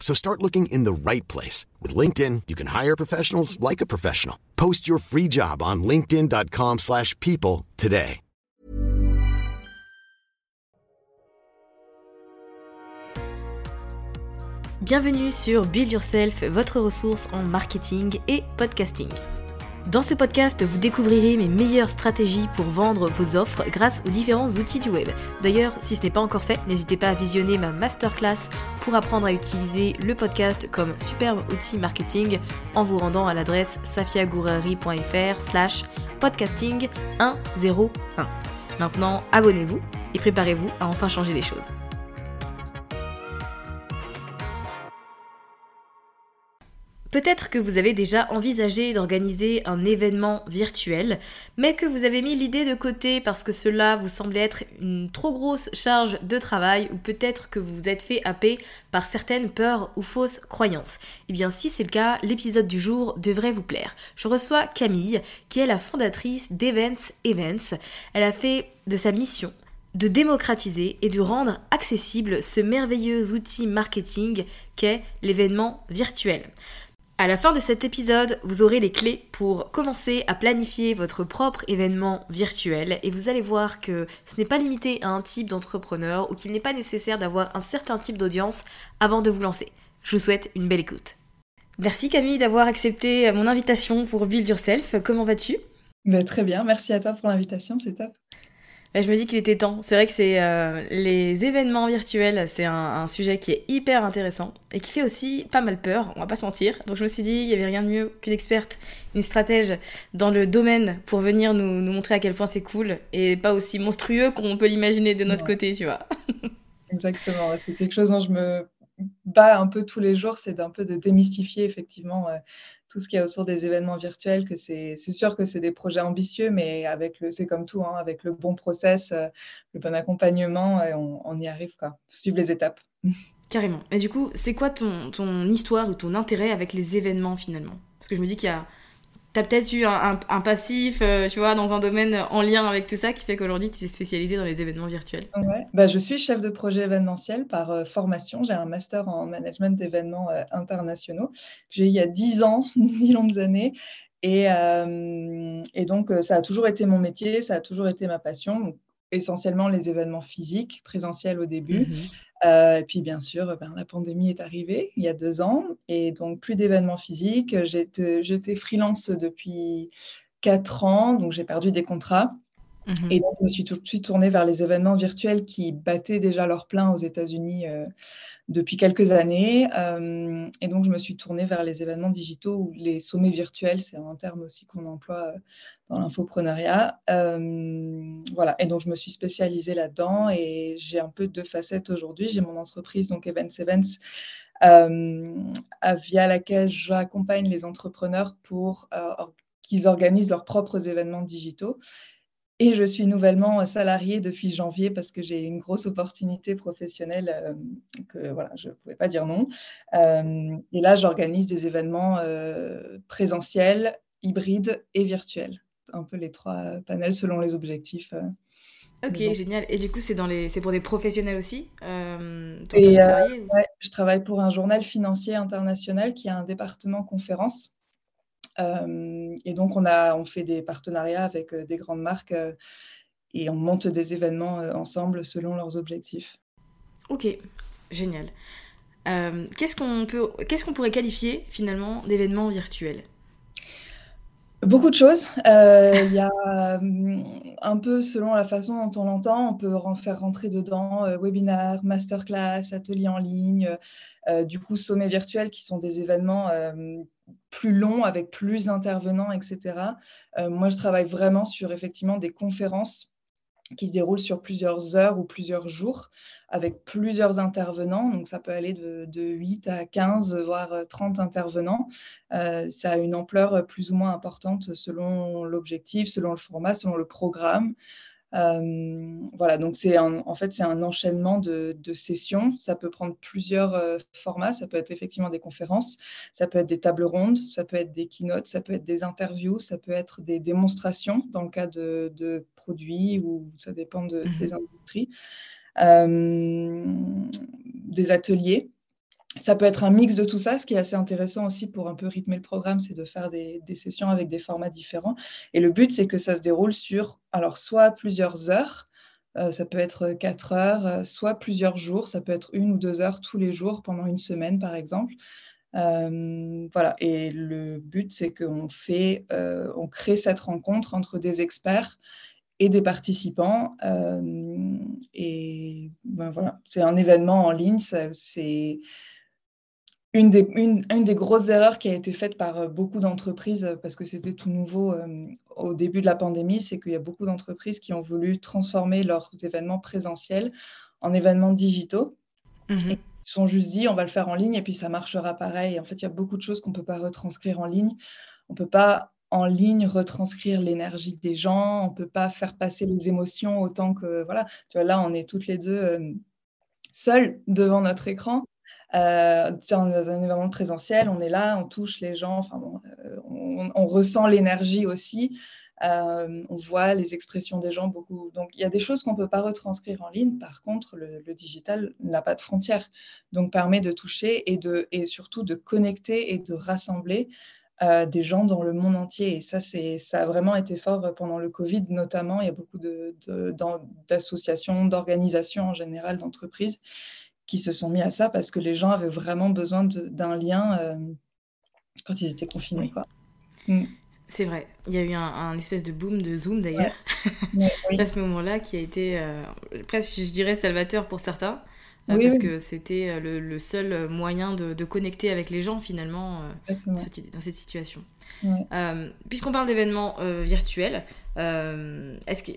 So start looking in the right place. With LinkedIn, you can hire professionals like a professional. Post your free job on linkedin.com slash people today. Bienvenue sur Build Yourself, votre ressource en marketing et podcasting. Dans ce podcast, vous découvrirez mes meilleures stratégies pour vendre vos offres grâce aux différents outils du web. D'ailleurs, si ce n'est pas encore fait, n'hésitez pas à visionner ma masterclass pour apprendre à utiliser le podcast comme superbe outil marketing en vous rendant à l'adresse safiagourari.fr slash podcasting 101. Maintenant, abonnez-vous et préparez-vous à enfin changer les choses. Peut-être que vous avez déjà envisagé d'organiser un événement virtuel, mais que vous avez mis l'idée de côté parce que cela vous semblait être une trop grosse charge de travail ou peut-être que vous vous êtes fait happer par certaines peurs ou fausses croyances. Eh bien si c'est le cas, l'épisode du jour devrait vous plaire. Je reçois Camille, qui est la fondatrice d'Events Events. Elle a fait de sa mission de démocratiser et de rendre accessible ce merveilleux outil marketing qu'est l'événement virtuel. À la fin de cet épisode, vous aurez les clés pour commencer à planifier votre propre événement virtuel et vous allez voir que ce n'est pas limité à un type d'entrepreneur ou qu'il n'est pas nécessaire d'avoir un certain type d'audience avant de vous lancer. Je vous souhaite une belle écoute. Merci Camille d'avoir accepté mon invitation pour Build Yourself. Comment vas-tu? Bah, Très bien, merci à toi pour l'invitation, c'est top je me dis qu'il était temps. C'est vrai que c'est euh, les événements virtuels, c'est un, sujet qui est hyper intéressant et qui fait aussi pas mal peur, on va pas se mentir. Donc je me suis dit, il y avait rien de mieux qu'une experte, une stratège dans le domaine pour venir nous, montrer à quel point c'est cool et pas aussi monstrueux qu'on peut l'imaginer de notre côté, tu vois. Exactement, c'est quelque chose dont je me bats un peu tous les jours, c'est d'un peu de démystifier effectivement euh, tout ce qu'il y a autour des événements virtuels, que c'est sûr que c'est des projets ambitieux, mais avec le, c'est comme tout, hein, avec le bon process, euh, le bon accompagnement, on, y arrive, quoi. Suivre les étapes. Carrément. Et du coup, c'est quoi ton, ton histoire ou ton intérêt avec les événements finalement? Parce que je me dis qu'il y a T'as peut-être eu un, passif, euh, tu vois, dans un domaine en lien avec tout ça qui fait qu'aujourd'hui tu t'es spécialisé dans les événements virtuels. Ouais. Bah, je suis chef de projet événementiel par euh, formation. J'ai un master en management d'événements euh, internationaux j'ai eu il y a 10 ans, 10 longues années. Et, et, donc, ça a toujours été mon métier, ça a toujours été ma passion essentiellement les événements physiques, présentiels au début. Mhm. Euh, et puis bien sûr, ben, la pandémie est arrivée il y a deux ans et donc plus d'événements physiques. J'étais freelance depuis quatre ans, donc j'ai perdu des contrats. Mhm. Et donc, je me suis tout de suite tournée vers les événements virtuels qui battaient déjà leur plein aux États-Unis euh, depuis quelques années. Euh, et donc, je me suis tournée vers les événements digitaux ou les sommets virtuels, c'est un terme aussi qu'on emploie euh, dans l'infopreneuriat. Voilà, et donc je me suis spécialisée là-dedans et j'ai un peu deux facettes aujourd'hui. J'ai mon entreprise, donc Events Events, via laquelle j'accompagne les entrepreneurs pour qu'ils organisent leurs propres événements digitaux. Et je suis nouvellement salariée depuis janvier parce que j'ai une grosse opportunité professionnelle euh, que voilà, je ne pouvais pas dire non. Euh, et là, j'organise des événements euh, présentiels, hybrides et virtuels. un peu les trois panels selon les objectifs. Ok, génial. Et du coup, c'est dans les, c'est pour des professionnels aussi et, Je travaille pour un journal financier international qui a un département conférence. Et donc, on, a, on fait des partenariats avec des grandes marques et on monte des événements ensemble selon leurs objectifs. Ok, génial. Euh, qu'est-ce qu'on peut, qu'est-ce qu'on pourrait qualifier finalement d'événements virtuels Beaucoup de choses. Euh, il y a hum, un peu selon la façon dont on l'entend, on peut en faire rentrer dedans euh, webinaire, masterclass, ateliers en ligne, du coup sommets virtuels qui sont des événements plus longs avec plus d'intervenants, etc. moi, je travaille vraiment sur effectivement des conférences qui se déroule sur plusieurs heures ou plusieurs jours avec plusieurs intervenants. Donc, ça peut aller de, 8 à 15, voire 30 intervenants. Euh, ça a une ampleur plus ou moins importante selon l'objectif, selon le format, selon le programme. Euh, voilà, donc c'est en fait c'est un enchaînement de, sessions. Ça peut prendre plusieurs euh, formats. Ça peut être effectivement des conférences, ça peut être des tables rondes, ça peut être des keynotes, ça peut être des interviews, ça peut être des démonstrations dans le cas de, produits ou ça dépend de, mmh des industries, euh, des ateliers. Ça peut être un mix de tout ça. Ce qui est assez intéressant aussi pour un peu rythmer le programme, c'est de faire des, sessions avec des formats différents. Et le but, c'est que ça se déroule sur, alors, soit plusieurs heures, euh, ça peut être quatre heures, euh, soit plusieurs jours, ça peut être une ou deux heures tous les jours pendant une semaine, par exemple. Euh, voilà. Et le but, c'est qu'on fait, on crée cette rencontre entre des experts et des participants. et ben voilà, c'est un événement en ligne. C'est une des, une, des, grosses erreurs qui a été faite par euh, beaucoup d'entreprises, euh, parce que c'était tout nouveau euh, au début de la pandémie, c'est qu'il y a beaucoup d'entreprises qui ont voulu transformer leurs événements présentiels en événements digitaux. Mmh et ils se sont juste dit, on va le faire en ligne et puis ça marchera pareil. En fait, il y a beaucoup de choses qu'on ne peut pas retranscrire en ligne. On ne peut pas en ligne retranscrire l'énergie des gens, on ne peut pas faire passer les émotions autant que... Voilà, tu vois, là, on est toutes les deux seules devant notre écran. Euh, dans un événement présentiel, on est là, on touche les gens, enfin euh, on, ressent l'énergie aussi, euh, on voit les expressions des gens beaucoup. Donc il y a des choses qu'on ne peut pas retranscrire en ligne. Par contre, le, digital n'a pas de frontières, donc permet de toucher et, de, et surtout de connecter et de rassembler des gens dans le monde entier. Et ça, ça a vraiment été fort pendant le Covid, notamment. Il y a beaucoup d'associations, d'organisations en général, d'entreprises qui se sont mis à ça parce que les gens avaient vraiment besoin d'un lien euh, quand ils étaient confinés. Mm. C'est vrai. Il y a eu un, espèce de boom de Zoom d'ailleurs, à ce moment-là, qui a été euh, presque, je dirais, salvateur pour certains. Euh, parce que c'était le, seul moyen de, connecter avec les gens finalement dans cette, situation. Puisqu'on parle d'événements virtuels, est-ce que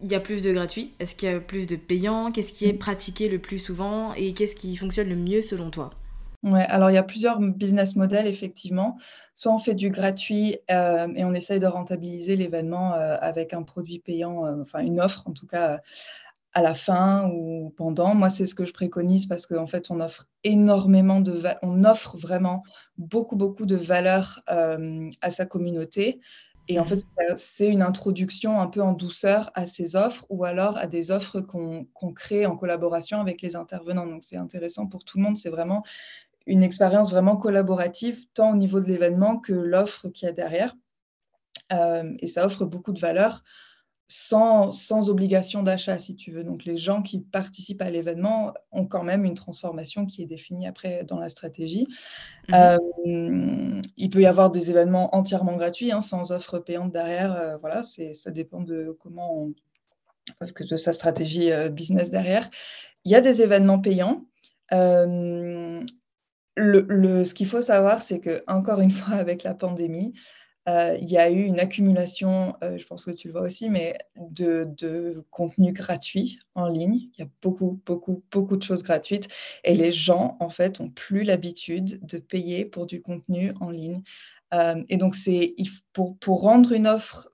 il y a plus de gratuits? Est-ce qu'il y a plus de payants? Qu'est-ce qui est mm. pratiqué le plus souvent? Et qu'est-ce qui fonctionne le mieux selon toi? Ouais, alors il y a plusieurs business models effectivement. Soit on fait du gratuit euh, et on essaye de rentabiliser l'événement euh, avec un produit payant, euh, enfin une offre en tout cas à la fin ou pendant. Moi, c'est ce que je préconise parce qu'en fait, on offre énormément de, on offre vraiment beaucoup beaucoup de valeur à sa communauté. Et en fait, c'est une introduction un peu en douceur à ces offres ou alors à des offres qu'on crée en collaboration avec les intervenants. Donc, c'est intéressant pour tout le monde. C'est vraiment une expérience vraiment collaborative, tant au niveau de l'événement que l'offre qu'il y a derrière. Euh, et ça offre beaucoup de valeur sans, sans obligation d'achat, si tu veux. Donc, les gens qui participent à l'événement ont quand même une transformation qui est définie après dans la stratégie. Mmh euh, il peut y avoir des événements entièrement gratuits, hein, sans offre payante derrière. Euh, voilà, ça dépend de comment on, de sa stratégie euh, business derrière. Il y a des événements payants. le, le, ce qu'il faut savoir, c'est que encore une fois, avec la pandémie, euh, il y a eu une accumulation, euh, je pense que tu le vois aussi, mais de, de, contenu gratuit en ligne. Il y a beaucoup, beaucoup, beaucoup de choses gratuites. Et les gens, en fait, ont plus l'habitude de payer pour du contenu en ligne. Euh, et donc, c'est pour, pour, rendre une offre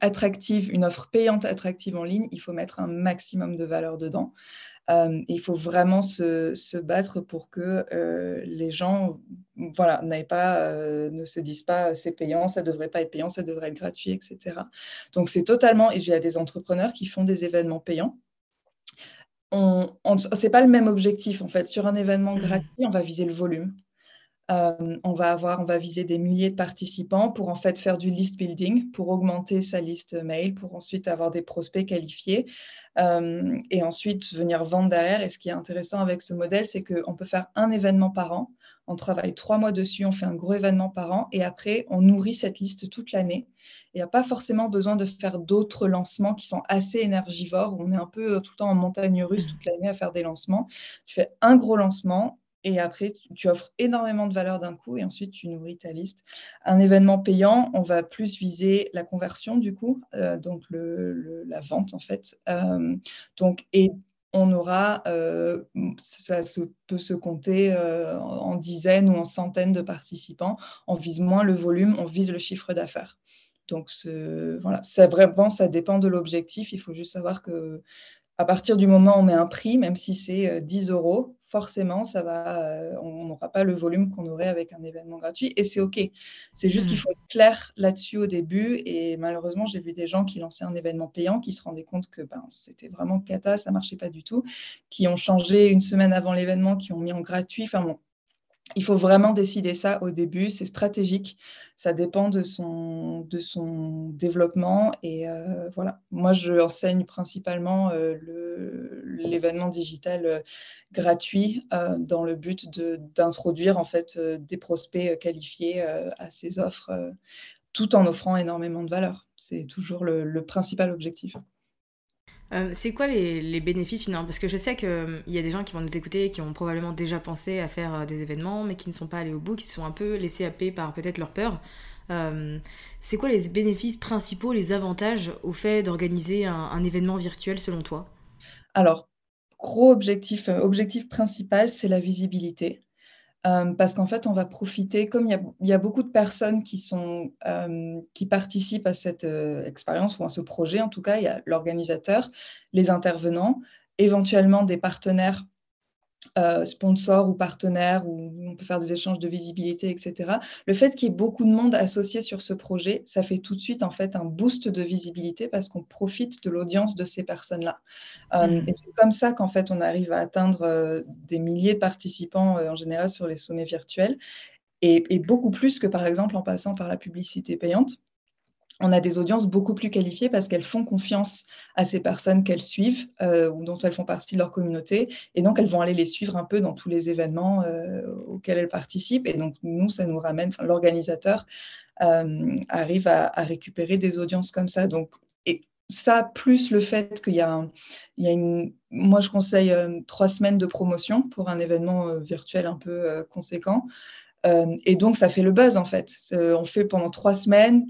attractive, une offre payante attractive en ligne, il faut mettre un maximum de valeur dedans. Il faut vraiment se, battre pour que les gens voilà, pas, ne se disent pas c'est payant, ça ne devrait pas être payant, ça devrait être gratuit, etc. Donc c'est totalement, et j'ai des entrepreneurs qui font des événements payants on, c'est pas le même objectif en fait. Sur un événement mmh. gratuit, on va viser le volume. Euh, on va avoir, on va viser des milliers de participants pour en fait faire du list building, pour augmenter sa liste mail, pour ensuite avoir des prospects qualifiés euh, et ensuite venir vendre derrière. Et ce qui est intéressant avec ce modèle, c'est qu'on peut faire un événement par an. On travaille trois mois dessus, on fait un gros événement par an et après on nourrit cette liste toute l'année. Il n'y a pas forcément besoin de faire d'autres lancements qui sont assez énergivores. On est un peu tout le temps en montagne russe mmh. toute l'année à faire des lancements. Tu fais un gros lancement, et après, tu offres énormément de valeur d'un coup et ensuite tu nourris ta liste. Un événement payant, on va plus viser la conversion du coup, euh, donc le, la vente en fait. Euh, donc, et on aura, euh, ça peut se compter en dizaines ou en centaines de participants. On vise moins le volume, on vise le chiffre d'affaires. Donc voilà, ça vraiment, ça dépend de l'objectif. Il faut juste savoir que à partir du moment où on met un prix, même si c'est 10 euros, forcément, ça va, euh, on n'aura pas le volume qu'on aurait avec un événement gratuit. Et c'est OK. C'est juste qu'il mmh. faut être clair là-dessus au début. Et malheureusement, j'ai vu des gens qui lançaient un événement payant, qui se rendaient compte que ben, c'était vraiment cata, ça marchait pas du tout, qui ont changé une semaine avant l'événement, qui ont mis en gratuit. Enfin bon, il faut vraiment décider ça au début, c'est stratégique, ça dépend de son, développement. Et euh, voilà, moi je enseigne principalement euh, l'événement digital euh, gratuit dans le but d'introduire en fait des prospects qualifiés à ces offres tout en offrant énormément de valeur. C'est toujours le principal objectif. Euh, c'est quoi les, bénéfices finalement? Parce que je sais qu'il euh, y a des gens qui vont nous écouter qui ont probablement déjà pensé à faire euh, des événements, mais qui ne sont pas allés au bout, qui sont un peu laissés happer par peut-être leur peur. c'est quoi les bénéfices principaux, les avantages au fait d'organiser un, événement virtuel selon toi? Alors, gros objectif, objectif principal, c'est la visibilité. Euh, parce qu'en fait, on va profiter, comme il y a, beaucoup de personnes qui, euh, participent à cette euh, expérience ou à ce projet, en tout cas, il y a l'organisateur, les intervenants, éventuellement des partenaires euh, sponsors ou partenaires, où on peut faire des échanges de visibilité, etc. Le fait qu'il y ait beaucoup de monde associé sur ce projet, ça fait tout de suite en fait un boost de visibilité parce qu'on profite de l'audience de ces personnes-là. Euh, mmh. Et c'est comme ça qu'en fait on arrive à atteindre euh, des milliers de participants en général sur les sommets virtuels et, beaucoup plus que par exemple en passant par la publicité payante on a des audiences beaucoup plus qualifiées parce qu'elles font confiance à ces personnes qu'elles suivent euh, ou dont elles font partie de leur communauté. Et donc, elles vont aller les suivre un peu dans tous les événements euh, auxquels elles participent. Et donc, nous, ça nous ramène, l'organisateur euh, arrive à, récupérer des audiences comme ça. Donc, et ça, plus le fait qu'il y y a une... Moi, je conseille trois semaines de promotion pour un événement virtuel un peu conséquent. et donc, ça fait le buzz, en fait. on fait pendant trois semaines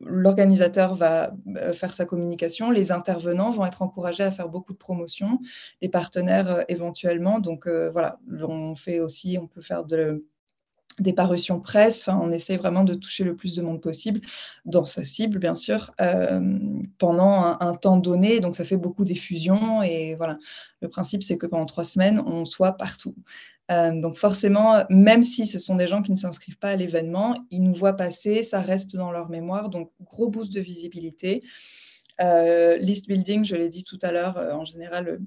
l'organisateur va euh, faire sa communication, les intervenants vont être encouragés à faire beaucoup de promotions, les partenaires euh, éventuellement. Donc euh, voilà, on fait aussi, on peut faire des parutions presse. on essaie vraiment de toucher le plus de monde possible dans sa cible, bien sûr, pendant un, temps donné. Donc, ça fait beaucoup d'effusions. Et voilà, le principe, c'est que pendant trois semaines, on soit partout. Euh, donc forcément, même si ce sont des gens qui ne s'inscrivent pas à l'événement, ils nous voient passer, ça reste dans leur mémoire. Donc gros boost de visibilité. Euh, list building, je l'ai dit tout à l'heure, euh, en général,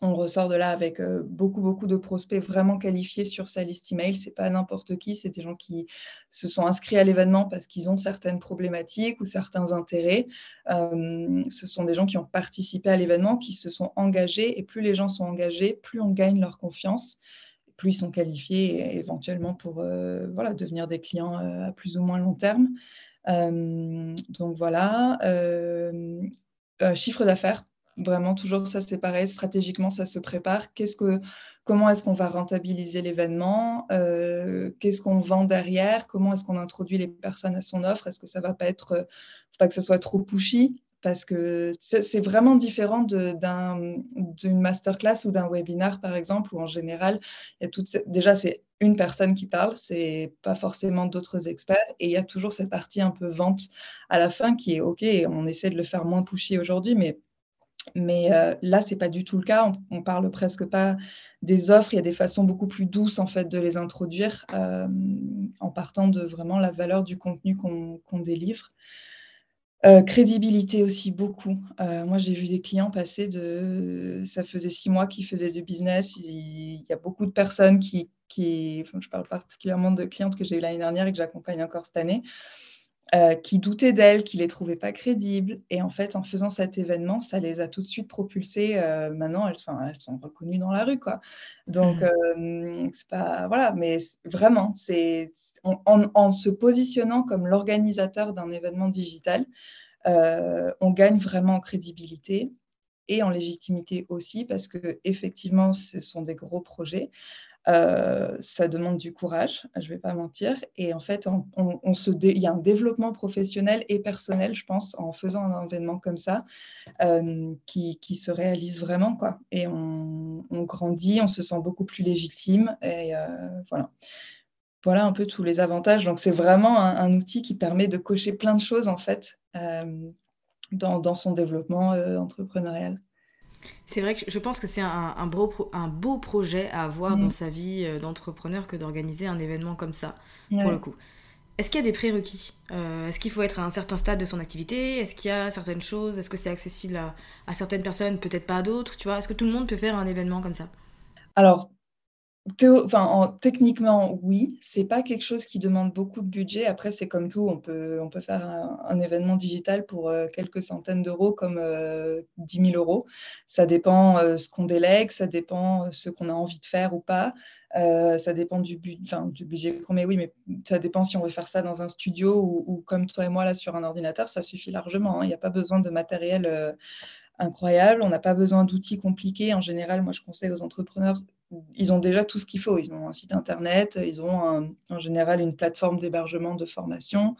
on ressort de là avec beaucoup, beaucoup de prospects vraiment qualifiés sur sa liste email. Ce n'est pas n'importe qui, c'est des gens qui se sont inscrits à l'événement parce qu'ils ont certaines problématiques ou certains intérêts. ce sont des gens qui ont participé à l'événement, qui se sont engagés. Et plus les gens sont engagés, plus on gagne leur confiance plus ils sont qualifiés éventuellement pour euh, voilà, devenir des clients euh, à plus ou moins long terme. Euh, donc voilà, chiffre d'affaires, vraiment toujours ça c'est pareil, stratégiquement ça se prépare. Qu'est-ce que, comment est-ce qu'on va rentabiliser l'événement Qu'est-ce qu'on vend derrière Comment est-ce qu'on introduit les personnes à son offre Est-ce que ça va pas être, pas que ça soit trop pushy? Parce que c'est vraiment différent d'une masterclass ou d'un webinar, par exemple, où en général, il y a déjà, c'est une personne qui parle, c'est pas forcément d'autres experts. Et il y a toujours cette partie un peu vente à la fin qui est OK, on essaie de le faire moins pushy aujourd'hui, mais, mais euh, là, c'est pas du tout le cas. On, on, parle presque pas des offres. Il y a des façons beaucoup plus douces en fait de les introduire euh, en partant de vraiment la valeur du contenu qu'on délivre. Euh, crédibilité aussi beaucoup. Moi, j'ai vu des clients passer de. Ça faisait six mois qu'ils faisaient du business. Il y a beaucoup de personnes qui. qui... je parle particulièrement de clientes que j'ai eues l'année dernière et que j'accompagne encore cette année, euh, qui doutaient d'elles, qui les trouvaient pas crédibles. Et en fait, en faisant cet événement, ça les a tout de suite propulsées. maintenant, elles, elles, sont reconnues dans la rue, quoi. Donc, mmh. c'est pas. Voilà, mais vraiment, c'est en, se positionnant comme l'organisateur d'un événement digital, euh, on gagne vraiment en crédibilité et en légitimité aussi, parce que effectivement, ce sont des gros projets. Euh, ça demande du courage, je ne vais pas mentir. Et en fait, il y a un développement professionnel et personnel, je pense, en faisant un événement comme ça, euh, qui, se réalise vraiment. Quoi. Et on, grandit, on se sent beaucoup plus légitime. Et voilà voilà un peu tous les avantages. Donc, c'est vraiment un, outil qui permet de cocher plein de choses, en fait, euh, dans, son développement euh, entrepreneurial. C'est vrai que je pense que c'est un, beau, un beau projet à avoir dans mm. sa vie euh, d'entrepreneur que d'organiser un événement comme ça, pour le coup. Est-ce qu'il y a des prérequis Est-ce qu'il faut être à un certain stade de son activité? Est-ce qu'il y a certaines choses? Est-ce que c'est accessible à, à, certaines personnes, peut-être pas à d'autres? Tu vois, est-ce que tout le monde peut faire un événement comme ça? Alors, enfin, techniquement, oui. C'est pas quelque chose qui demande beaucoup de budget. Après, c'est comme tout, on peut, on peut faire un, événement digital pour euh, quelques centaines d'euros comme 10 euh, 000 euros. Ça dépend euh, ce qu'on délègue, ça dépend ce qu'on a envie de faire ou pas. ça dépend du, du budget qu'on met, oui, mais ça dépend si on veut faire ça dans un studio ou, comme toi et moi là sur un ordinateur, ça suffit largement. Hein. Il n'y a pas besoin de matériel incroyable. On n'a pas besoin d'outils compliqués. En général, moi, je conseille aux entrepreneurs ils ont déjà tout ce qu'il faut. Ils ont un site internet, ils ont en général une plateforme d'hébergement de formation,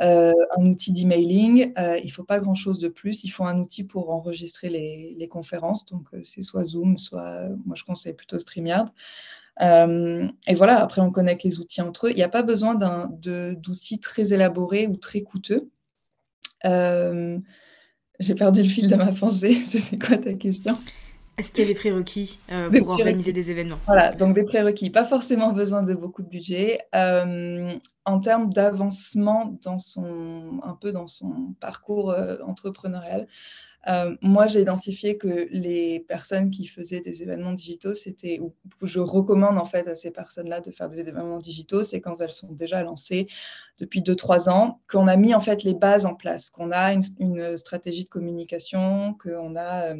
euh, un outil d'emailing. Euh, il ne faut pas grand-chose de plus. Il faut un outil pour enregistrer les, conférences. Donc, euh, c'est soit Zoom, soit, moi, je conseille plutôt StreamYard. et voilà, après, on connecte les outils entre eux. Il n'y a pas besoin d'outils très élaborés ou très coûteux. J'ai perdu le fil de ma pensée. C'était quoi ta question? Est-ce qu'il y a des prérequis euh, pour organiser des événements? Voilà, donc des prérequis, pas forcément besoin de beaucoup de budget. Euh, en termes d'avancement dans son, un peu dans son parcours euh, entrepreneurial, moi j'ai identifié que les personnes qui faisaient des événements digitaux, c'était, je recommande en fait à ces personnes-là de faire des événements digitaux, c'est quand elles sont déjà lancées depuis 2-3 ans, qu'on a mis en fait les bases en place, qu'on a une, une stratégie de communication, qu'on a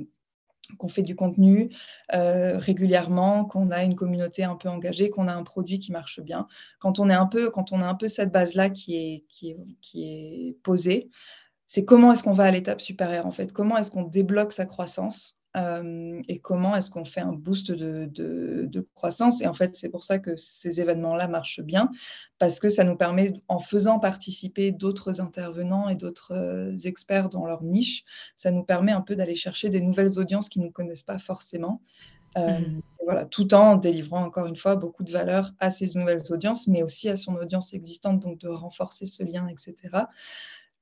qu'on fait du contenu euh, régulièrement, qu'on a une communauté un peu engagée, qu'on a un produit qui marche bien. Quand on est un peu, quand on a un peu cette base-là qui est, qui est, qui est posée, c'est comment est-ce qu'on va à l'étape supérieure en fait? Comment est-ce qu'on débloque sa croissance? Euh, et comment est-ce qu'on fait un boost de, croissance? Et en fait, c'est pour ça que ces événements-là marchent bien, parce que ça nous permet, en faisant participer d'autres intervenants et d'autres euh, experts dans leur niche, ça nous permet un peu d'aller chercher des nouvelles audiences qui ne nous connaissent pas forcément. Euh, mmh. voilà, tout en délivrant encore une fois beaucoup de valeur à ces nouvelles audiences, mais aussi à son audience existante, donc de renforcer ce lien, etc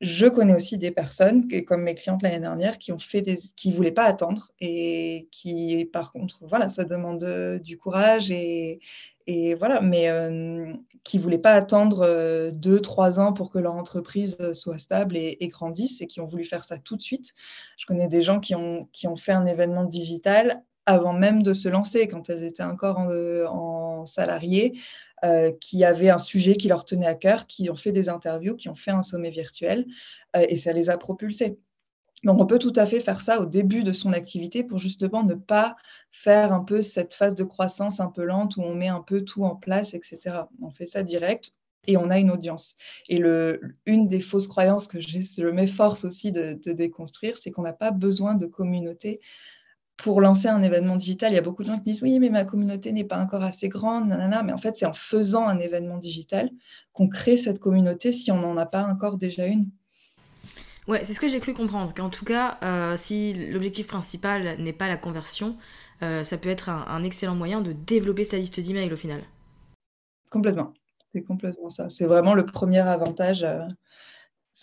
je connais aussi des personnes, comme mes clientes l'année dernière, qui ont fait des, qui voulaient pas attendre et qui, par contre, voilà, ça demande euh, du courage et, et voilà, mais euh, qui voulaient pas attendre euh, deux, trois ans pour que leur entreprise soit stable et, grandisse et qui ont voulu faire ça tout de suite. Je connais des gens qui ont, qui ont fait un événement digital avant même de se lancer, quand elles étaient encore en, en salarié, euh, qui avaient un sujet qui leur tenait à cœur, qui ont fait des interviews, qui ont fait un sommet virtuel, euh, et ça les a propulsés. Donc, on peut tout à fait faire ça au début de son activité pour justement ne pas faire un peu cette phase de croissance un peu lente où on met un peu tout en place, etc. On fait ça direct et on a une audience. Et une des fausses croyances que je m'efforce aussi de, de déconstruire, c'est qu'on n'a pas besoin de communauté pour lancer un événement digital, il y a beaucoup de gens qui disent oui, mais ma communauté n'est pas encore assez grande, nanana. mais en fait, c'est en faisant un événement digital qu'on crée cette communauté si on n'en a pas encore déjà une. Ouais, c'est ce que j'ai cru comprendre. Qu'en tout cas, euh, si l'objectif principal n'est pas la conversion, euh, ça peut être un, excellent moyen de développer sa liste d'emails au final. complètement. C'est complètement ça. C'est vraiment le premier avantage. Euh,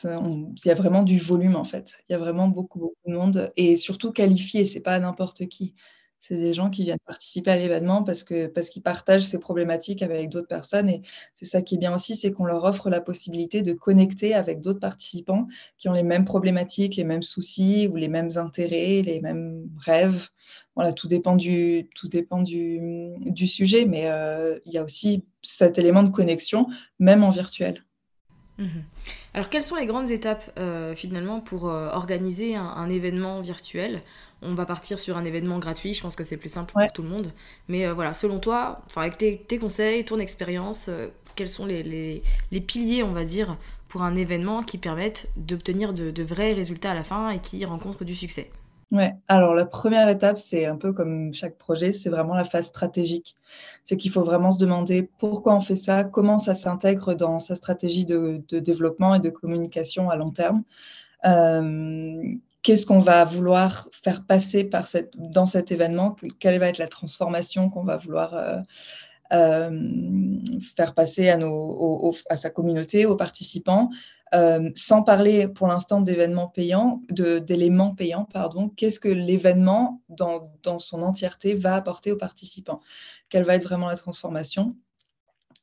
il y a vraiment du volume en fait. Il y a vraiment beaucoup, beaucoup de monde et surtout qualifié, c'est pas n'importe qui. C'est des gens qui viennent participer à l'événement parce que parce qu'ils partagent ces problématiques avec d'autres personnes. Et c'est ça qui est bien aussi, c'est qu'on leur offre la possibilité de connecter avec d'autres participants qui ont les mêmes problématiques, les mêmes soucis ou les mêmes intérêts, les mêmes rêves. Voilà, tout dépend du, tout dépend du, du sujet, mais euh, il y a aussi cet élément de connexion, même en virtuel. Mmh Alors, quelles sont les grandes étapes euh, finalement pour euh, organiser un, événement virtuel? On va partir sur un événement gratuit, je pense que c'est plus simple pour tout le monde. Mais euh, voilà, selon toi, avec tes, conseils, ton expérience, quels sont les, piliers, on va dire, pour un événement qui permettent d'obtenir de vrais résultats à la fin et qui rencontrent du succès? Ouais, alors la première étape, c'est un peu comme chaque projet, c'est vraiment la phase stratégique. C'est qu'il faut vraiment se demander pourquoi on fait ça, comment ça s'intègre dans sa stratégie de, développement et de communication à long terme. Euh, qu'est-ce qu'on va vouloir faire passer par dans cet événement, quelle va être la transformation qu'on va vouloir euh, faire passer à, sa communauté, aux participants, euh, sans parler pour l'instant d'événements payants, d'éléments payants, pardon, qu'est-ce que l'événement dans, son entièreté va apporter aux participants? Quelle va être vraiment la transformation?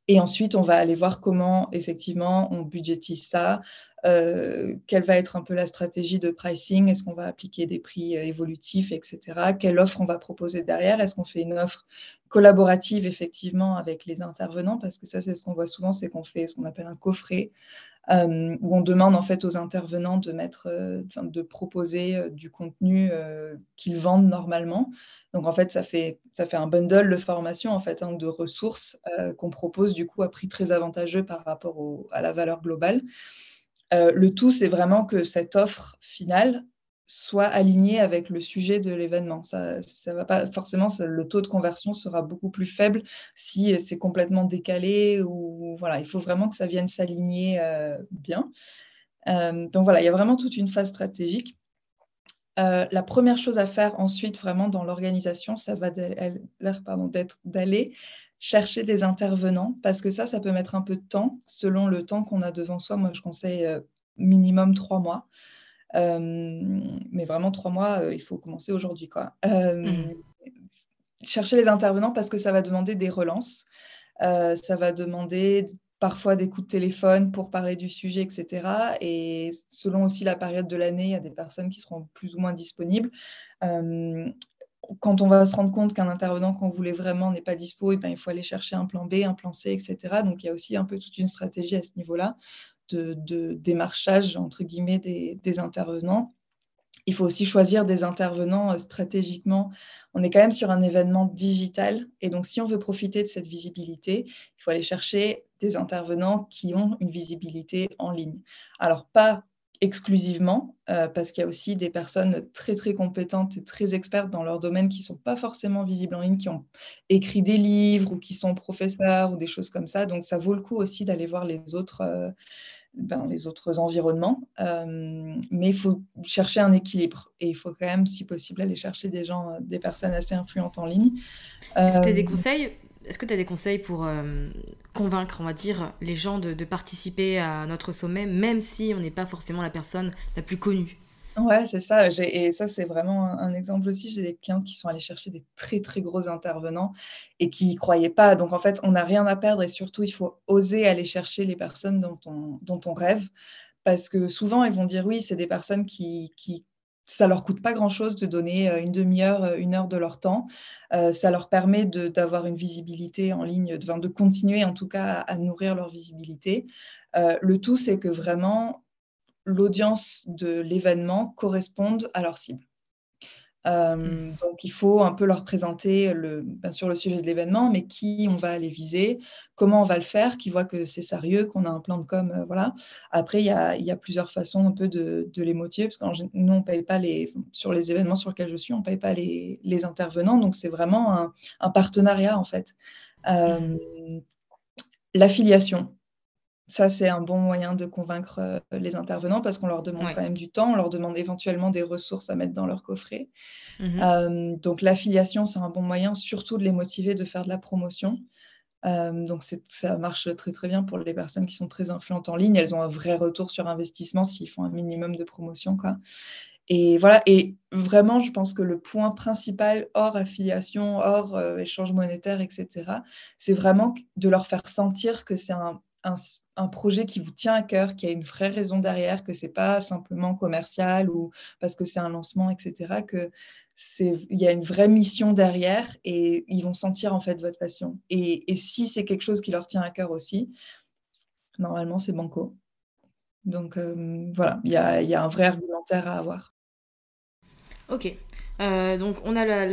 Et ensuite, on va aller voir comment effectivement on budgétise ça, euh, quelle va être un peu la stratégie de pricing, est-ce qu'on va appliquer des prix euh, évolutifs, etc. Quelle offre on va proposer derrière, est-ce qu'on fait une offre collaborative effectivement avec les intervenants, parce que ça c'est ce qu'on voit souvent, c'est qu'on fait ce qu'on appelle un coffret, euh, où on demande en fait aux intervenants de mettre, de proposer du contenu qu'ils vendent normalement. Donc en fait, ça fait, ça fait un bundle de formation en fait hein, de ressources qu'on propose du coup à prix très avantageux par rapport à la valeur globale. Euh, le tout, c'est vraiment que cette offre finale soit alignée avec le sujet de l'événement. Ça, ça va pas forcément, le taux de conversion sera beaucoup plus faible si c'est complètement décalé ou voilà, il faut vraiment que ça vienne s'aligner euh, bien. Euh, donc voilà, il y a vraiment toute une phase stratégique. la première chose à faire ensuite, vraiment dans l'organisation, ça va d'aller chercher des intervenants, parce que ça, ça peut mettre un peu de temps selon le temps qu'on a devant soi. Moi, je conseille euh, minimum trois mois. Euh, mais vraiment trois mois, euh, il faut commencer aujourd'hui. quoi. Mmh. Chercher les intervenants parce que ça va demander des relances. ça va demander parfois des coups de téléphone pour parler du sujet, etc. Et selon aussi la période de l'année, il y a des personnes qui seront plus ou moins disponibles quand on va se rendre compte qu'un intervenant qu'on voulait vraiment n'est pas dispo, et eh ben, il faut aller chercher un plan B, un plan C, etc. Donc il y a aussi un peu toute une stratégie à ce niveau-là de, démarchage, entre guillemets, des, intervenants. Il faut aussi choisir des intervenants euh, stratégiquement. On est quand même sur un événement digital. Et donc, si on veut profiter de cette visibilité, il faut aller chercher des intervenants qui ont une visibilité en ligne. Alors, pas exclusivement, euh, parce qu'il y a aussi des personnes très très compétentes et très expertes dans leur domaine qui ne sont pas forcément visibles en ligne, qui ont écrit des livres ou qui sont professeurs ou des choses comme ça. Donc ça vaut le coup aussi d'aller voir les autres, euh, ben, les autres environnements. Euh, mais il faut chercher un équilibre et il faut quand même, si possible, aller chercher des gens, des personnes assez influentes en ligne. C'était des conseils est-ce que tu as des conseils pour euh, convaincre, on va dire, les gens de, participer à notre sommet, même si on n'est pas forcément la personne la plus connue? Ouais, c'est ça. Et ça, c'est vraiment un, exemple aussi. J'ai des clientes qui sont allées chercher des très, très gros intervenants et qui n'y croyaient pas. Donc, en fait, on n'a rien à perdre et surtout, il faut oser aller chercher les personnes dont on, rêve. Parce que souvent, ils vont dire oui, c'est des personnes qui, qui ça leur coûte pas grand-chose de donner euh, une demi-heure, euh, une heure de leur temps. Euh, ça leur permet d'avoir une visibilité en ligne, de, continuer en tout cas à, nourrir leur visibilité. le tout, c'est que vraiment l'audience de l'événement corresponde à leur cible. Euh, mmh. donc, il faut un peu leur présenter, le, bien sûr, le sujet de l'événement, mais qui on va aller viser, comment on va le faire, qu'ils voient que c'est sérieux, qu'on a un plan de com. Euh, voilà. Après, il y, a, y, a, plusieurs façons un peu de, de les motiver, parce que nous, on paye pas les, sur les événements sur lesquels je suis, on ne paye pas les, les intervenants. Donc, c'est vraiment un, un, partenariat, en fait. Euh, mmh. L'affiliation. Ça, c'est un bon moyen de convaincre euh, les intervenants parce qu'on leur demande quand même du temps, on leur demande éventuellement des ressources à mettre dans leur coffret. Mmh euh, donc l'affiliation, c'est un bon moyen surtout de les motiver de faire de la promotion. donc ça marche très très bien pour les personnes qui sont très influentes en ligne. Elles ont un vrai retour sur investissement s'ils font un minimum de promotion. Quoi. Et voilà, et vraiment, je pense que le point principal, hors affiliation, hors euh, échange monétaire, etc., c'est vraiment de leur faire sentir que c'est un, un, projet qui vous tient à cœur, qui a une vraie raison derrière, que c'est pas simplement commercial ou parce que c'est un lancement, etc., que il y a une vraie mission derrière et ils vont sentir en fait votre passion. Et, et si c'est quelque chose qui leur tient à cœur aussi, normalement, c'est banco. Donc euh, voilà, il y a, y a un vrai argumentaire à avoir. Ok. Euh, donc on a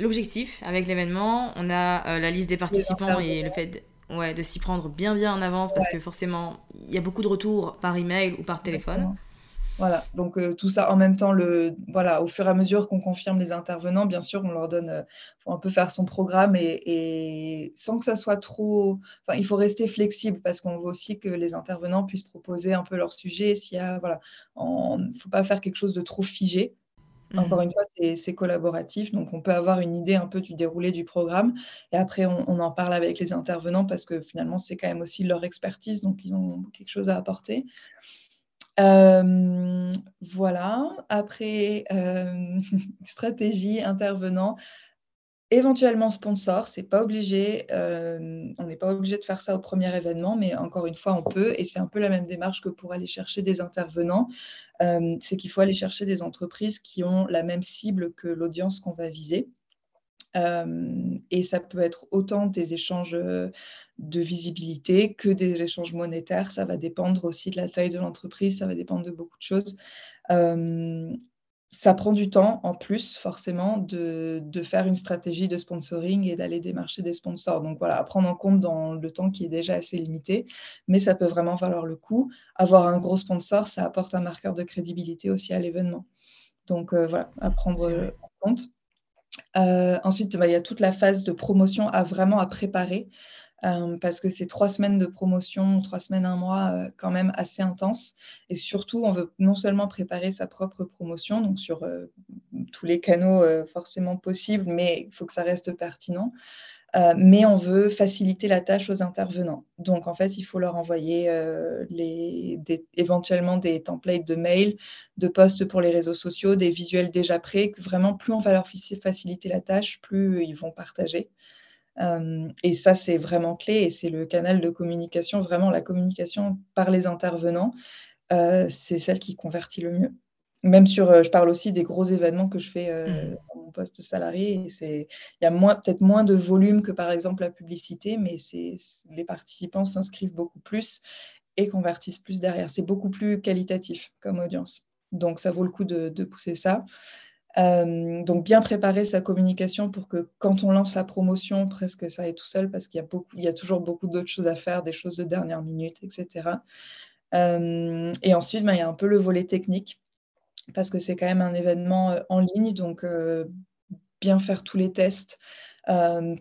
l'objectif avec l'événement, on a euh, la liste des participants et le fait de, ouais, de s'y prendre bien bien en avance parce que forcément il y a beaucoup de retours par email ou par téléphone. Voilà, donc euh, tout ça en même temps, le, voilà, au fur et à mesure qu'on confirme les intervenants, bien sûr, on leur donne, il faut un peu faire son programme et, et sans que ça soit trop, enfin, il faut rester flexible parce qu'on veut aussi que les intervenants puissent proposer un peu leur sujet. S'il y a, voilà, il ne faut pas faire quelque chose de trop figé encore mmh. une fois, c'est collaboratif, donc on peut avoir une idée un peu du déroulé du programme. Et après, on, en parle avec les intervenants parce que finalement, c'est quand même aussi leur expertise, donc ils ont quelque chose à apporter. Euh, voilà. Après, euh, stratégie, intervenant. Éventuellement sponsor, c'est pas obligé, euh, on n'est pas obligé de faire ça au premier événement, mais encore une fois, on peut, et c'est un peu la même démarche que pour aller chercher des intervenants, euh, c'est qu'il faut aller chercher des entreprises qui ont la même cible que l'audience qu'on va viser. Euh, et ça peut être autant des échanges de visibilité que des échanges monétaires. Ça va dépendre aussi de la taille de l'entreprise, ça va dépendre de beaucoup de choses ça prend du temps en plus, forcément, de, faire une stratégie de sponsoring et d'aller démarcher des sponsors. Donc voilà, à prendre en compte dans le temps qui est déjà assez limité, mais ça peut vraiment valoir le coup. Avoir un gros sponsor, ça apporte un marqueur de crédibilité aussi à l'événement. Donc euh, voilà, à prendre en compte. Euh, ensuite, bah, il y a toute la phase de promotion à vraiment à préparer. Euh, parce que c'est trois semaines de promotion, trois semaines, un mois, euh, quand même assez intense. Et surtout, on veut non seulement préparer sa propre promotion, donc sur euh, tous les canaux forcément possibles, mais il faut que ça reste pertinent. mais on veut faciliter la tâche aux intervenants. Donc, en fait, il faut leur envoyer éventuellement des templates de mail, de posts pour les réseaux sociaux, des visuels déjà prêts, que vraiment, plus on va leur faciliter la tâche, plus ils vont partager. Euh, et ça, c'est vraiment clé et c'est le canal de communication, vraiment la communication par les intervenants, euh, c'est celle qui convertit le mieux. Même sur, euh, je parle aussi des gros événements que je fais mmh. dans mon poste salarié. Il y a peut-être moins de volume que par exemple la publicité, mais les participants s'inscrivent beaucoup plus et convertissent plus derrière. C'est beaucoup plus qualitatif comme audience. Donc ça vaut le coup de, de pousser ça. Euh, donc bien préparer sa communication pour que quand on lance la promotion, presque ça aille tout seul parce qu'il y a, beaucoup, il y a toujours beaucoup d'autres choses à faire, des choses de dernière minute, etc. Euh, et ensuite, ben, il y a un peu le volet technique parce que c'est quand même un événement euh, en ligne, donc bien faire tous les tests.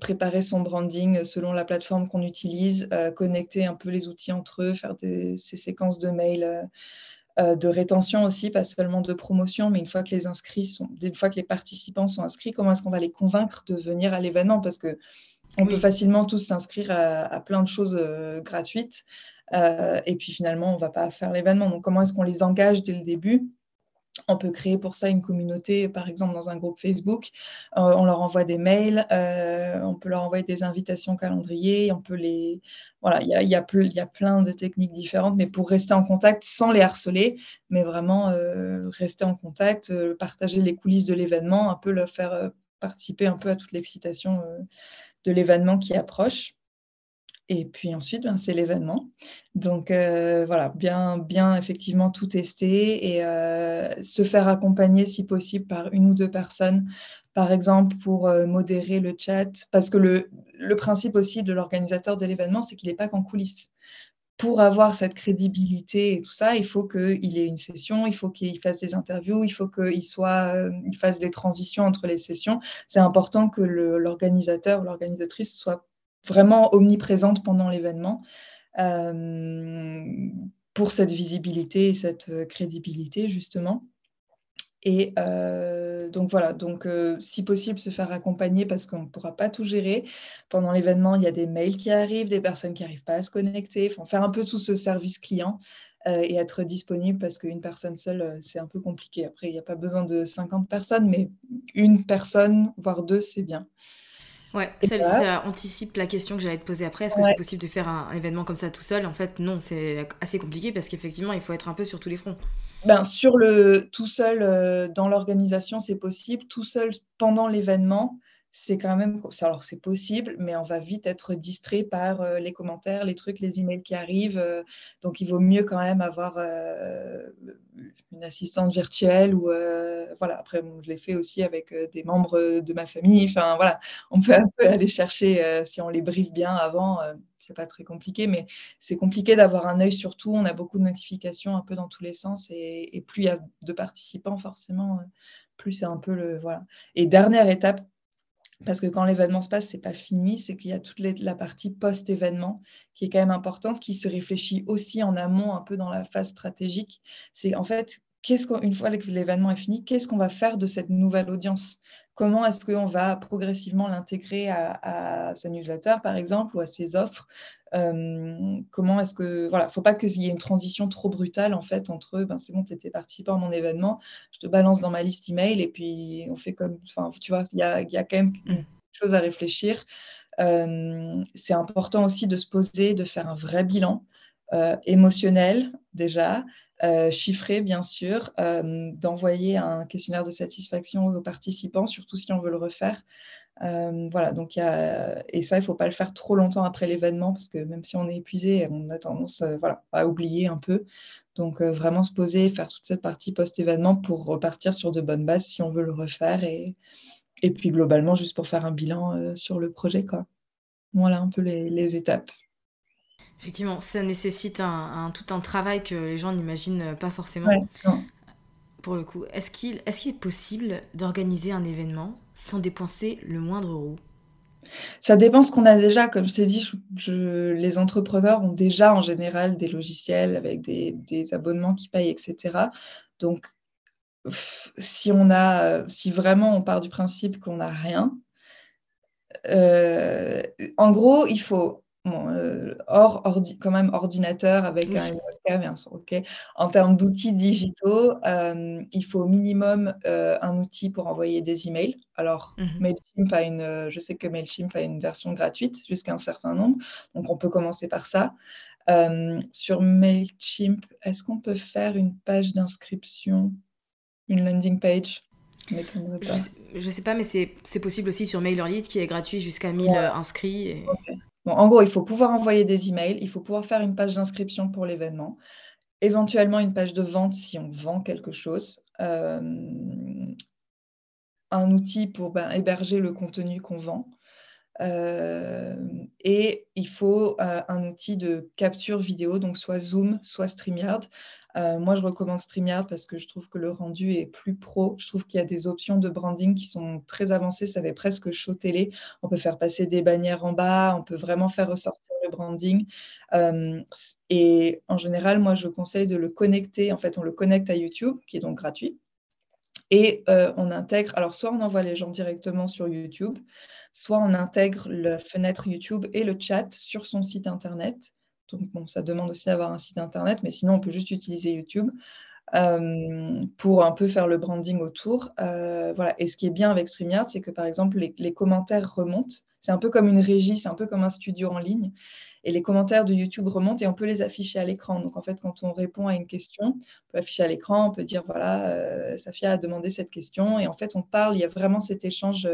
préparer son branding selon la plateforme qu'on utilise, connecter un peu les outils entre eux, faire des, ces séquences de mails de rétention aussi, pas seulement de promotion, mais une fois que les inscrits sont, une fois que les participants sont inscrits, comment est-ce qu'on va les convaincre de venir à l'événement? Parce que on peut facilement tous s'inscrire à, plein de choses euh, gratuites, euh, et puis finalement, on ne va pas faire l'événement. Donc, comment est-ce qu'on les engage dès le début? On peut créer pour ça une communauté, par exemple dans un groupe Facebook. Euh, on leur envoie des mails, euh, on peut leur envoyer des invitations calendrier, on peut les... Voilà, il y a, plein de techniques différentes, mais pour rester en contact sans les harceler, mais vraiment euh, rester en contact, partager les coulisses de l'événement, un peu leur faire participer un peu à toute l'excitation de l'événement qui approche. Et puis ensuite, ben, c'est l'événement. Donc euh, voilà, bien, bien effectivement tout tester et euh, se faire accompagner si possible par une ou deux personnes, par exemple pour euh, modérer le chat. Parce que le, principe aussi de l'organisateur de l'événement, c'est qu'il n'est pas qu'en coulisses. Pour avoir cette crédibilité et tout ça, il faut qu'il ait une session, il faut qu'il fasse des interviews, il faut qu'il soit, il fasse des transitions entre les sessions. C'est important que l'organisateur ou l'organisatrice soit vraiment omniprésente pendant l'événement euh, pour cette visibilité et cette crédibilité, justement. Et euh, donc voilà, donc si possible, se faire accompagner parce qu'on ne pourra pas tout gérer. Pendant l'événement, il y a des mails qui arrivent, des personnes qui n'arrivent pas à se connecter, enfin, faire un peu tout ce service client et être disponible parce qu'une personne seule, c'est un peu compliqué. Après, il n'y a pas besoin de 50 personnes, mais une personne, voire deux, c'est bien. Ouais, ça, anticipe la question que j'allais te poser après. Est-ce que c'est possible de faire un, événement comme ça tout seul? En fait, non, c'est assez compliqué parce qu'effectivement, il faut être un peu sur tous les fronts. Ben, sur le tout seul euh, dans l'organisation, c'est possible. Tout seul pendant l'événement, c'est quand même. Alors, c'est possible, mais on va vite être distrait par euh, les commentaires, les trucs, les emails qui arrivent. Euh, donc, il vaut mieux quand même avoir euh, une assistante virtuelle ou. voilà, après, je l'ai fait aussi avec des membres de ma famille. Enfin, voilà, on peut un peu aller chercher si on les briefe bien avant. c'est pas très compliqué, mais c'est compliqué d'avoir un œil sur tout. On a beaucoup de notifications un peu dans tous les sens et, plus il y a de participants, forcément, plus c'est un peu le. Voilà. Et dernière étape, parce que quand l'événement se passe, c'est pas fini, c'est qu'il y a toute la partie post-événement qui est quand même importante, qui se réfléchit aussi en amont, un peu dans la phase stratégique. C'est en fait, qu'est-ce qu'une fois que l'événement est fini, qu'est-ce qu'on va faire de cette nouvelle audience? Comment est-ce qu'on va progressivement l'intégrer à, sa newsletter, par exemple, ou à ses offres euh, Comment est-ce que voilà, faut pas qu'il y ait une transition trop brutale en fait entre ben c'est bon, tu étais participant à mon événement, je te balance dans ma liste email et puis on fait comme, enfin tu vois, il y a, y a, quand même mmh. une chose à réfléchir. Euh, c'est important aussi de se poser, de faire un vrai bilan euh, émotionnel déjà, euh, chiffré, bien sûr, euh, d'envoyer un questionnaire de satisfaction aux participants, surtout si on veut le refaire. Euh, voilà, donc et ça, il ne faut pas le faire trop longtemps après l'événement, parce que même si on est épuisé, on a tendance voilà, à oublier un peu. Donc, vraiment se poser, faire toute cette partie post-événement pour repartir sur de bonnes bases si on veut le refaire. Et, et puis, globalement, juste pour faire un bilan sur le projet. Quoi. Voilà un peu les étapes. Effectivement, ça nécessite un, tout un travail que les gens n'imaginent pas forcément. Pour le coup, est-ce qu'il est, possible d'organiser un événement sans dépenser le moindre euro? Ça dépend ce qu'on a déjà. Comme je t'ai dit, les entrepreneurs ont déjà en général des logiciels avec des, abonnements qui payent, etc. Donc, si on a, si vraiment on part du principe qu'on n'a rien, euh, en gros, il faut euh, hors quand même ordinateur avec un webcam et un son. En termes d'outils digitaux, euh, il faut au minimum euh, un outil pour envoyer des emails. Alors, mhm. Mailchimp a une, je sais que Mailchimp a une version gratuite jusqu'à un certain nombre, donc on peut commencer par ça. sur Mailchimp, est-ce qu'on peut faire une page d'inscription, une landing page? Je sais, sais pas, mais c'est possible aussi sur MailerLite qui est gratuit jusqu'à 1000 inscrits. Et en gros, il faut pouvoir envoyer des emails, il faut pouvoir faire une page d'inscription pour l'événement, éventuellement une page de vente si on vend quelque chose, euh, un outil pour ben, héberger le contenu qu'on vend. Euh, et il faut euh, un outil de capture vidéo, donc soit Zoom, soit StreamYard. Euh, moi, je recommande StreamYard parce que je trouve que le rendu est plus pro. Je trouve qu'il y a des options de branding qui sont très avancées. Ça fait presque show télé. On peut faire passer des bannières en bas. On peut vraiment faire ressortir le branding. Euh, et en général, moi, je conseille de le connecter. En fait, on le connecte à YouTube, qui est donc gratuit. Et euh, on intègre, alors soit on envoie les gens directement sur YouTube, soit on intègre la fenêtre YouTube et le chat sur son site internet. Donc, bon, ça demande aussi d'avoir un site internet, mais sinon, on peut juste utiliser YouTube euh, pour un peu faire le branding autour. Euh, voilà. Et ce qui est bien avec StreamYard, c'est que par exemple, les, commentaires remontent. C'est un peu comme une régie, c'est un peu comme un studio en ligne. Et les commentaires de YouTube remontent et on peut les afficher à l'écran. Donc, en fait, quand on répond à une question, on peut afficher à l'écran, on peut dire voilà, euh, Safia a demandé cette question. Et en fait, on parle, il y a vraiment cet échange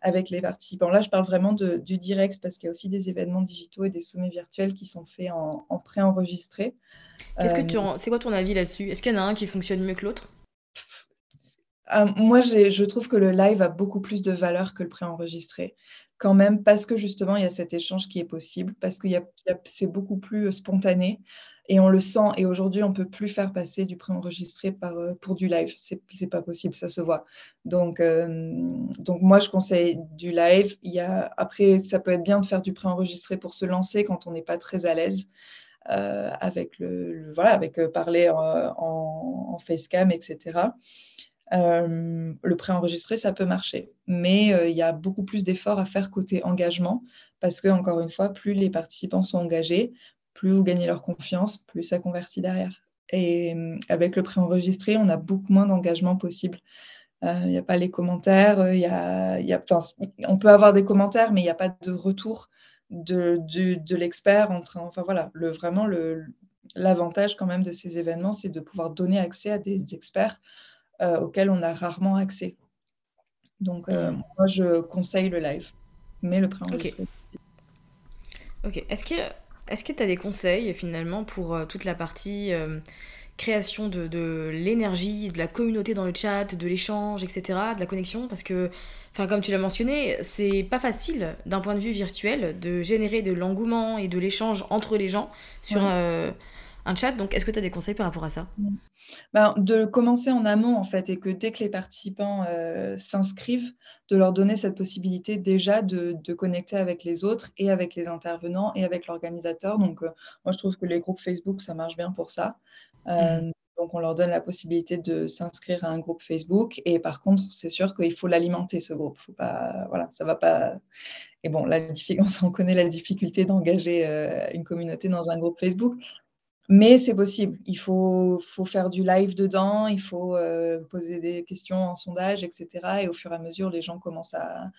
avec les participants. Là, je parle vraiment du direct parce qu'il y a aussi des événements digitaux et des sommets virtuels qui sont faits en, en pré-enregistré. Qu'est-ce que tu euh, c'est quoi ton avis là-dessus? Est-ce qu'il y en a un qui fonctionne mieux que l'autre? Euh, Moi, je trouve que le live a beaucoup plus de valeur que le pré-enregistré. Quand même, parce que justement, il y a cet échange qui est possible, parce que c'est beaucoup plus euh, spontané et on le sent. Et aujourd'hui, on ne peut plus faire passer du pré-enregistré pour du live. C'est n'est pas possible, ça se voit. Donc, donc, moi, je conseille du live. Après, ça peut être bien de faire du pré-enregistré pour se lancer quand on n'est pas très à l'aise. Euh, avec le, voilà avec euh, parler en, en, facecam etc le préenregistré, ça peut marcher. Mais il y a beaucoup plus d'efforts à faire côté engagement parce que, encore une fois, plus les participants sont engagés, plus vous gagnez leur confiance, plus ça convertit derrière. Et avec le préenregistré, on a beaucoup moins d'engagement possible. Il n'y a pas les commentaires, y y on peut avoir des commentaires, mais il n'y a pas de retour de, l'expert. Enfin voilà, vraiment l'avantage quand même de ces événements, c'est de pouvoir donner accès à des experts euh, auxquels on a rarement accès. Donc euh, mm. moi, je conseille le live, mais le préenregistré. Ok. ok. Est-ce que est-ce que tu as des conseils finalement pour euh, toute la partie création de, de l'énergie, de la communauté dans le chat, de l'échange, etc., de la connexion? Parce que Enfin, comme tu l'as mentionné, c'est pas facile d'un point de vue virtuel de générer de l'engouement et de l'échange entre les gens sur euh, un chat. Donc, est-ce que tu as des conseils par rapport à ça? Ben, De commencer en amont, en fait, et que dès que les participants euh, s'inscrivent, de leur donner cette possibilité déjà de, connecter avec les autres et avec les intervenants et avec l'organisateur. Donc, euh, moi, je trouve que les groupes Facebook, ça marche bien pour ça. Mmh. Donc, on leur donne la possibilité de s'inscrire à un groupe Facebook. Et par contre, c'est sûr qu'il faut l'alimenter, ce groupe. Faut pas, voilà, ça va pas. Et bon, la on connaît la difficulté d'engager euh, une communauté dans un groupe Facebook. Mais c'est possible. Il faut, faire du live dedans, il faut euh, poser des questions en sondage, etc. Et au fur et à mesure, les gens commencent à,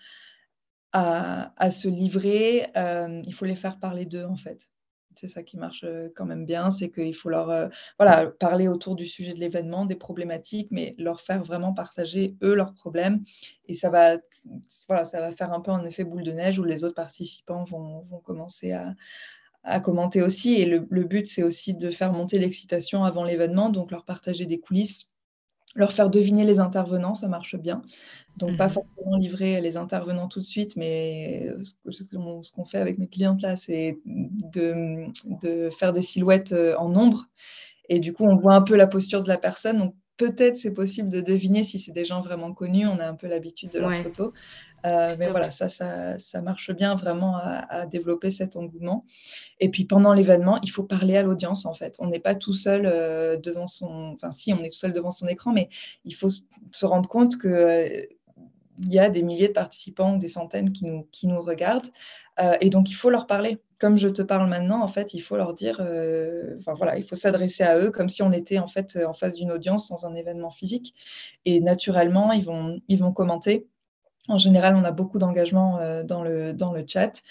se livrer. Euh, il faut les faire parler d'eux, en fait c'est ça qui marche quand même bien, c'est qu'il faut leur parler autour du sujet de l'événement, des problématiques, mais leur faire vraiment partager eux leurs problèmes. Et ça va, voilà, ça va faire un peu un effet boule de neige où les autres participants vont commencer à, à, commenter aussi. Et le, le but, c'est aussi de faire monter l'excitation avant l'événement, donc leur partager des coulisses leur faire deviner les intervenants, ça marche bien. Donc, pas mmh forcément livrer les intervenants tout de suite, mais ce qu'on fait avec mes clientes là, c'est de, de, faire des silhouettes euh, en nombre. Et du coup, on voit un peu la posture de la personne. Donc, peut-être c'est possible de deviner si c'est des gens vraiment connus. On a un peu l'habitude de leurs photos. Euh, mais voilà, ça, ça, marche bien vraiment à, développer cet engouement. Et puis pendant l'événement, il faut parler à l'audience en fait. On n'est pas tout seul euh, devant son. Enfin, si, on est tout seul devant son écran, mais il faut se rendre compte que. Euh, il y a des milliers de participants, des centaines qui nous, qui nous regardent. Et donc, il faut leur parler. Comme je te parle maintenant, en fait, il faut leur dire, enfin voilà, il faut s'adresser à eux comme si on était en fait en face d'une audience dans un événement physique. Et naturellement, ils vont, ils vont commenter en général, on a beaucoup d'engagement euh, dans, le, dans le chat.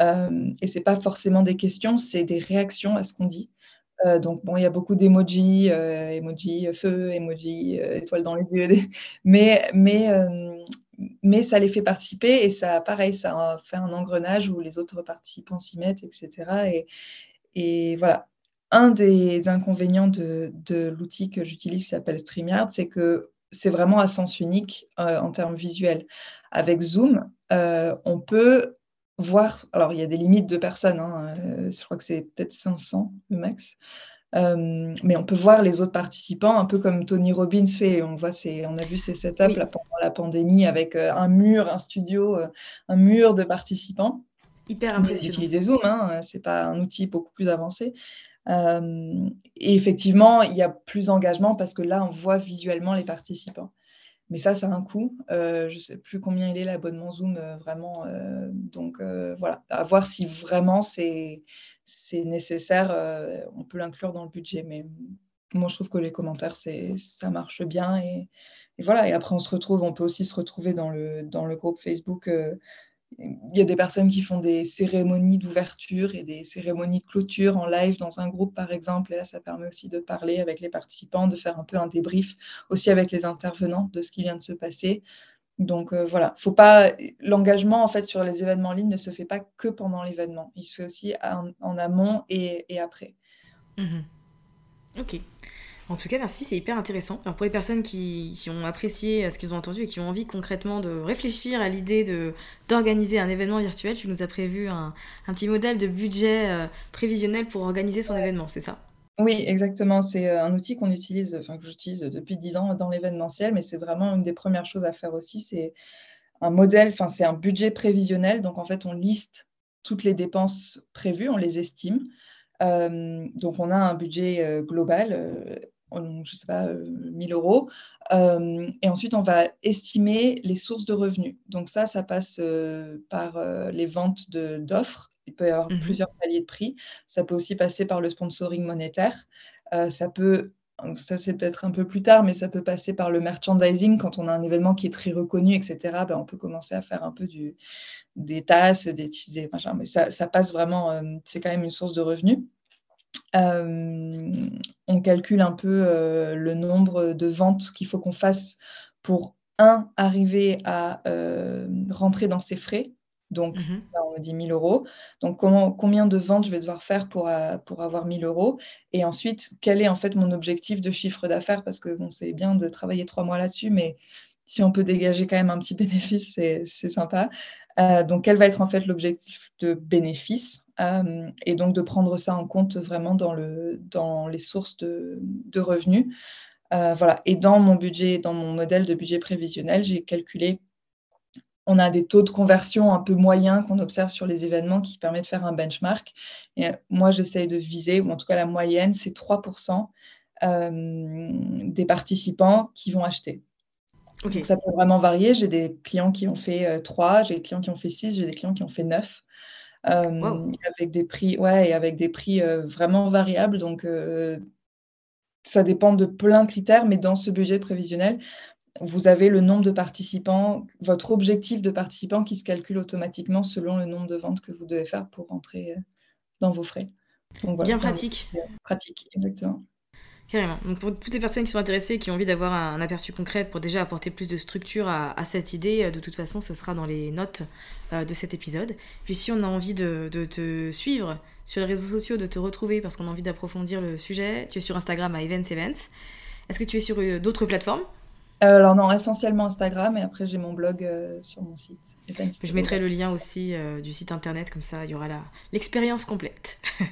Euh, et ce n'est pas forcément des questions, c'est des réactions à ce qu'on dit. Euh, donc, bon, il y a beaucoup d'emojis, emoji feu, emoji étoile dans les yeux. Mais, mais, mais ça les fait participer et ça, pareil, ça fait un engrenage où les autres participants s'y mettent, etc. Et, voilà. Un des inconvénients de, l'outil que j'utilise qui s'appelle StreamYard, c'est que c'est vraiment à sens unique en termes visuels avec Zoom, euh, on peut voir, alors il y a des limites de personnes, hein, euh, je crois que c'est peut-être 500 le max, euh, mais on peut voir les autres participants, un peu comme Tony Robbins fait. On, voit on a vu ces setups là, pendant la pandémie avec un mur, un studio, un mur de participants. Hyper impressionnant. Utiliser Zoom, hein, c'est pas un outil beaucoup plus avancé. et effectivement, il y a plus d'engagement parce que là, on voit visuellement les participants. Mais ça, ça a un coût. Euh, je ne sais plus combien il est l'abonnement Zoom, euh, vraiment. Euh, donc voilà, à voir si vraiment c'est nécessaire. on peut l'inclure dans le budget. Mais moi, je trouve que les commentaires, ça marche bien. Et, voilà, et après, on se retrouve, on peut aussi se retrouver dans le, dans le groupe Facebook il y a des personnes qui font des cérémonies d'ouverture et des cérémonies de clôture en live dans un groupe, par exemple. Et là, ça permet aussi de parler avec les participants, de faire un peu un débrief aussi avec les intervenants de ce qui vient de se passer. Donc euh, voilà, faut pas l'engagement en fait sur les événements en ligne ne se fait pas que pendant l'événement, il se fait aussi en, amont et, après. Mmh ok. En tout cas, merci, c'est hyper intéressant. Alors pour les personnes qui, ont apprécié ce qu'ils ont entendu et qui ont envie concrètement de réfléchir à l'idée d'organiser un événement virtuel, tu nous as prévu un, petit modèle de budget euh, prévisionnel pour organiser son événement, c'est ça? Oui, exactement. C'est euh, un outil qu'on utilise, enfin que j'utilise depuis 10 ans dans l'événementiel, mais c'est vraiment une des premières choses à faire aussi. C'est un modèle, enfin c'est un budget prévisionnel. Donc en fait, on liste toutes les dépenses prévues, on les estime. Euh, donc on a un budget global je ne sais pas, 1000 euros. et ensuite, on va estimer les sources de revenus. Donc ça, ça passe par les ventes d'offres. Il peut y avoir mmh plusieurs paliers de prix. Ça peut aussi passer par le sponsoring monétaire. ça peut ça c'est peut-être un peu plus tard, mais ça peut passer par le merchandising quand on a un événement qui est très reconnu, etc. Ben, on peut commencer à faire un peu du, des tasses, des, des machins, mais ça, ça passe vraiment, c'est quand même une source de revenus. Euh, on calcule un peu euh, le nombre de ventes qu'il faut qu'on fasse pour, un, arriver à euh, rentrer dans ses frais. Donc, mmh on a dit 1000 euros. Donc, comment, combien de ventes je vais devoir faire pour, pour avoir 1000 euros? Et ensuite, quel est en fait mon objectif de chiffre d'affaires? Parce que bon, c'est bien de travailler trois mois là-dessus, mais si on peut dégager quand même un petit bénéfice, c'est sympa. donc, quel va être en fait l'objectif de bénéfice? Euh, et donc de prendre ça en compte vraiment dans, le, dans les sources de, revenus. Euh, voilà. Et dans mon budget, dans mon modèle de budget prévisionnel, j'ai calculé, on a des taux de conversion un peu moyens qu'on observe sur les événements qui permettent de faire un benchmark. Et moi, j'essaye de viser, ou en tout cas la moyenne, c'est 3% euh, des participants qui vont acheter. Donc ça peut vraiment varier. J'ai des clients qui ont fait 3, j'ai des clients qui ont fait 6, j'ai des clients qui ont fait 9. Euh, avec des prix, ouais, et avec des prix euh, vraiment variables. Donc, euh, ça dépend de plein de critères, mais dans ce budget prévisionnel, vous avez le nombre de participants, votre objectif de participants qui se calcule automatiquement selon le nombre de ventes que vous devez faire pour rentrer dans vos frais. Bien pratique. Pratique, exactement. Carrément. Donc pour toutes les personnes qui sont intéressées, qui ont envie d'avoir un, aperçu concret pour déjà apporter plus de structure à, cette idée, euh, de toute façon, ce sera dans les notes euh, de cet épisode. Puis si on a envie de, te suivre sur les réseaux sociaux, de te retrouver parce qu'on a envie d'approfondir le sujet, tu es sur Instagram à Events Events. Est-ce que tu es sur euh, d'autres plateformes? Alors non, essentiellement Instagram et après j'ai mon blog sur mon site. Je mettrai le lien aussi du site internet, comme ça il y aura l'expérience complète.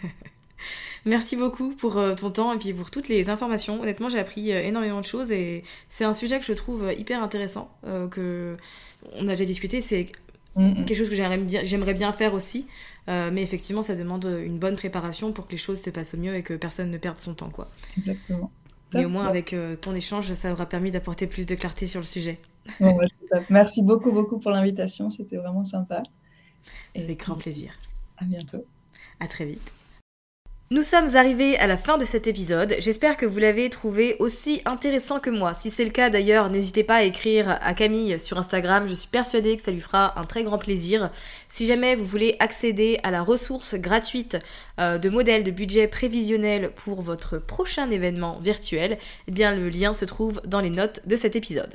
Merci beaucoup pour euh, ton temps et puis pour toutes les informations. Honnêtement, j'ai appris euh, énormément de choses et c'est un sujet que je trouve euh, hyper intéressant, que on a déjà discuté. C'est quelque chose que j'aimerais bien, bien faire aussi. mais effectivement, ça demande une bonne préparation pour que les choses se passent au mieux et que personne ne perde son temps. Quoi. Exactement. Mais au moins, avec ton échange, ça aura permis d'apporter plus de clarté sur le sujet. Merci beaucoup, beaucoup pour l'invitation. C'était vraiment sympa. avec grand plaisir. À bientôt. À très vite. Nous sommes arrivés à la fin de cet épisode, j'espère que vous l'avez trouvé aussi intéressant que moi. Si c'est le cas d'ailleurs, n'hésitez pas à écrire à Camille sur Instagram, je suis persuadée que ça lui fera un très grand plaisir. Si jamais vous voulez accéder à la ressource gratuite euh, de modèles de budget prévisionnel pour votre prochain événement virtuel, eh bien le lien se trouve dans les notes de cet épisode.